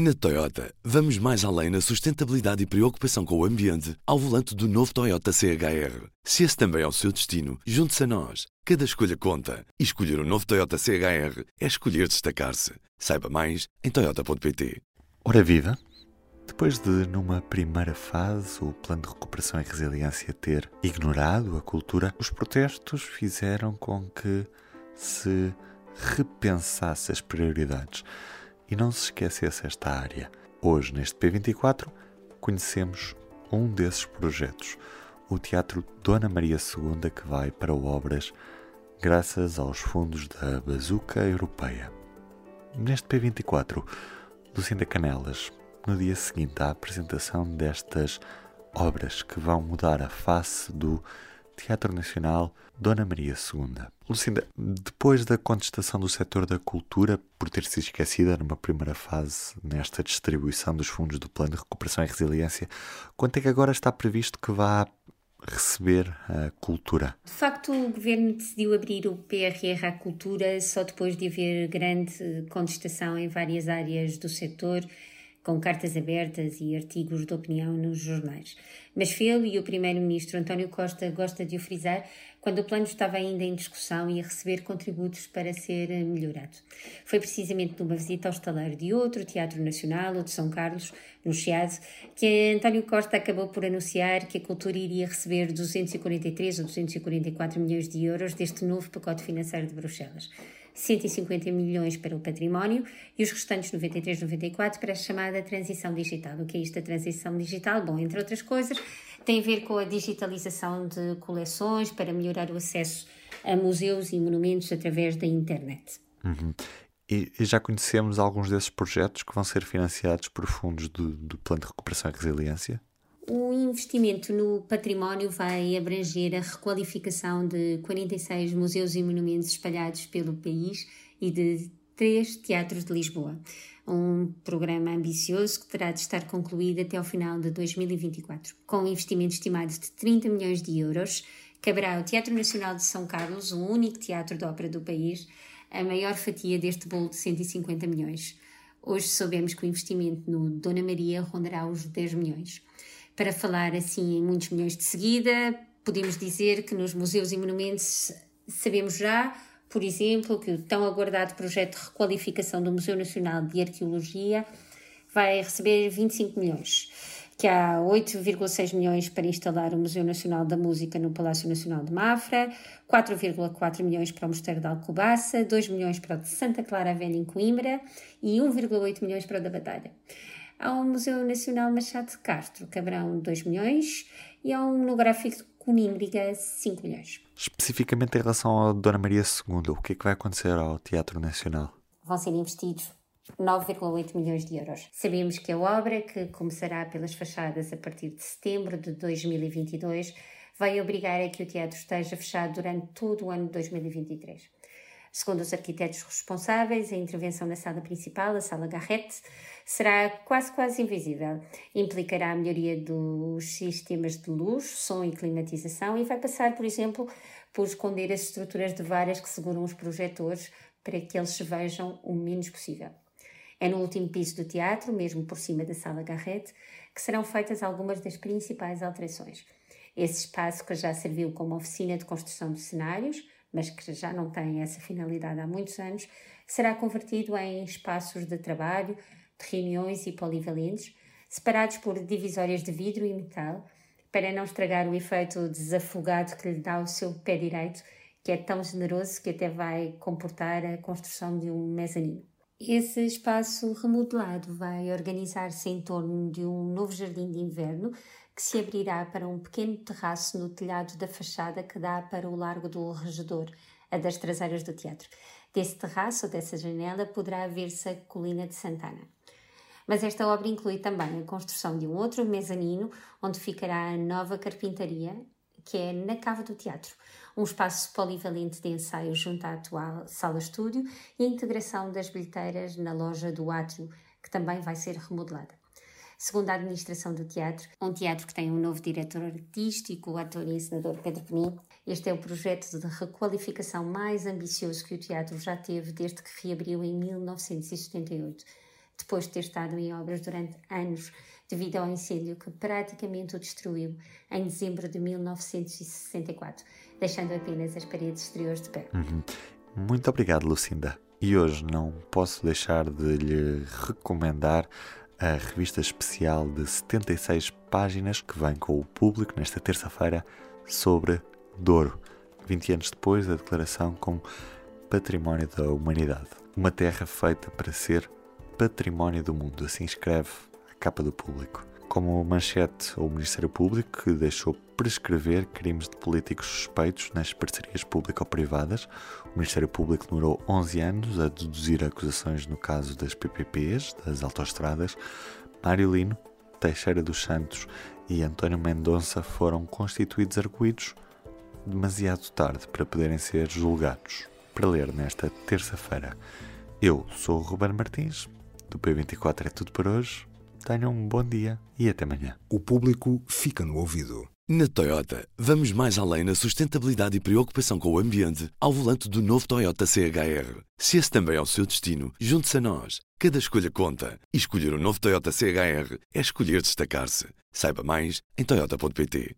Na Toyota, vamos mais além na sustentabilidade e preocupação com o ambiente ao volante do novo Toyota CHR. Se esse também é o seu destino, junte-se a nós. Cada escolha conta. E escolher o um novo Toyota CHR é escolher destacar-se. Saiba mais em Toyota.pt. Ora viva! Depois de, numa primeira fase, o plano de recuperação e resiliência ter ignorado a cultura, os protestos fizeram com que se repensasse as prioridades e não se esquecesse esta área. Hoje, neste P24, conhecemos um desses projetos, o Teatro Dona Maria II, que vai para obras graças aos fundos da Bazuca Europeia. Neste P24, Lucinda Canelas, no dia seguinte à apresentação destas obras que vão mudar a face do Teatro Nacional Dona Maria II. Lucinda, depois da contestação do setor da cultura por ter sido esquecida numa primeira fase nesta distribuição dos fundos do Plano de Recuperação e Resiliência, quanto é que agora está previsto que vá receber a cultura? De facto, o governo decidiu abrir o PRR à cultura só depois de haver grande contestação em várias áreas do setor com cartas abertas e artigos de opinião nos jornais. Mas Felo e o primeiro-ministro António Costa gosta de o frisar quando o plano estava ainda em discussão e a receber contributos para ser melhorado. Foi precisamente numa visita ao estaleiro de outro Teatro Nacional, o de São Carlos, no Chiado, que António Costa acabou por anunciar que a cultura iria receber 243 ou 244 milhões de euros deste novo pacote financeiro de Bruxelas. 150 milhões para o património e os restantes 93, 94 para a chamada transição digital. O que é isto, a transição digital? Bom, entre outras coisas, tem a ver com a digitalização de coleções para melhorar o acesso a museus e monumentos através da internet. Uhum. E, e, já conhecemos alguns desses projetos que vão ser financiados por fundos do, do Plano de Recuperação e Resiliência? O investimento no património vai abranger a requalificação de 46 museus e monumentos espalhados pelo país e de três teatros de Lisboa. Um programa ambicioso que terá de estar concluído até ao final de 2024. Com um investimento estimado de 30 milhões de euros, caberá ao Teatro Nacional de São Carlos, o único teatro de ópera do país, a maior fatia deste bolo de 150 milhões. Hoje soubemos que o investimento no Dona Maria rondará os 10 milhões. Para falar assim em muitos milhões de seguida, podemos dizer que nos museus e monumentos sabemos já, por exemplo, que o tão aguardado projeto de requalificação do Museu Nacional de Arqueologia vai receber 25 milhões, que há 8,6 milhões para instalar o Museu Nacional da Música no Palácio Nacional de Mafra, 4,4 milhões para o Mosteiro de Alcobaça, 2 milhões para o de Santa Clara Velha em Coimbra e 1,8 milhões para o da Batalha. Há um Museu Nacional Machado de Castro, Cabrão 2 milhões, e há um monográfico de Conímbriga 5 milhões. Especificamente em relação ao Dona Maria II, o que é que vai acontecer ao Teatro Nacional? Vão ser investidos 9,8 milhões de euros. Sabemos que a obra, que começará pelas fachadas a partir de setembro de 2022, vai obrigar a que o teatro esteja fechado durante todo o ano de 2023. Segundo os arquitetos responsáveis, a intervenção na sala principal, a sala Garrett, será quase quase invisível. Implicará a melhoria dos sistemas de luz, som e climatização e vai passar, por exemplo, por esconder as estruturas de varas que seguram os projetores para que eles se vejam o menos possível. É no último piso do teatro, mesmo por cima da sala Garrett, que serão feitas algumas das principais alterações. Esse espaço que já serviu como oficina de construção de cenários, mas que já não tem essa finalidade há muitos anos, será convertido em espaços de trabalho, de reuniões e polivalentes, separados por divisórias de vidro e metal, para não estragar o efeito desafogado que lhe dá o seu pé direito, que é tão generoso que até vai comportar a construção de um mezanino. Esse espaço remodelado vai organizar-se em torno de um novo jardim de inverno que se abrirá para um pequeno terraço no telhado da fachada que dá para o Largo do Regedor, a das traseiras do teatro. Desse terraço dessa janela poderá ver-se a colina de Santana. Mas esta obra inclui também a construção de um outro mezanino, onde ficará a nova carpintaria, que é na cava do teatro, um espaço polivalente de ensaio junto à atual sala-estúdio e a integração das bilheteiras na loja do átrio, que também vai ser remodelada. Segundo a administração do teatro, um teatro que tem um novo diretor artístico, o ator e encenador Pedro Penin, este é o projeto de requalificação mais ambicioso que o teatro já teve desde que reabriu em 1978. depois de ter estado em obras durante anos devido ao incêndio que praticamente o destruiu em dezembro de 1964, deixando apenas as paredes exteriores de pé. Uhum. Muito obrigado, Lucinda. E hoje não posso deixar de lhe recomendar a revista especial de 76 páginas que vem com o público nesta terça-feira sobre Douro, 20 anos depois da declaração como Património da Humanidade. Uma terra feita para ser património do mundo, assim escreve a capa do público. Como manchete, o Ministério Público que deixou prescrever crimes de políticos suspeitos nas parcerias público-privadas. O Ministério Público demorou 11 anos a deduzir acusações no caso das PPPs, das autoestradas. Mário Lino, Teixeira dos Santos e António Mendonça foram constituídos arguídos demasiado tarde para poderem ser julgados. Para ler nesta terça-feira. Eu sou o Ruben Martins, do P24 é tudo por hoje. Tenham um bom dia e até amanhã. O público fica no ouvido. Na Toyota, vamos mais além na sustentabilidade e preocupação com o ambiente ao volante do novo Toyota CHR. Se esse também é o seu destino, junte-se a nós. Cada escolha conta. E escolher o um novo Toyota CHR é escolher destacar-se. Saiba mais em Toyota.pt.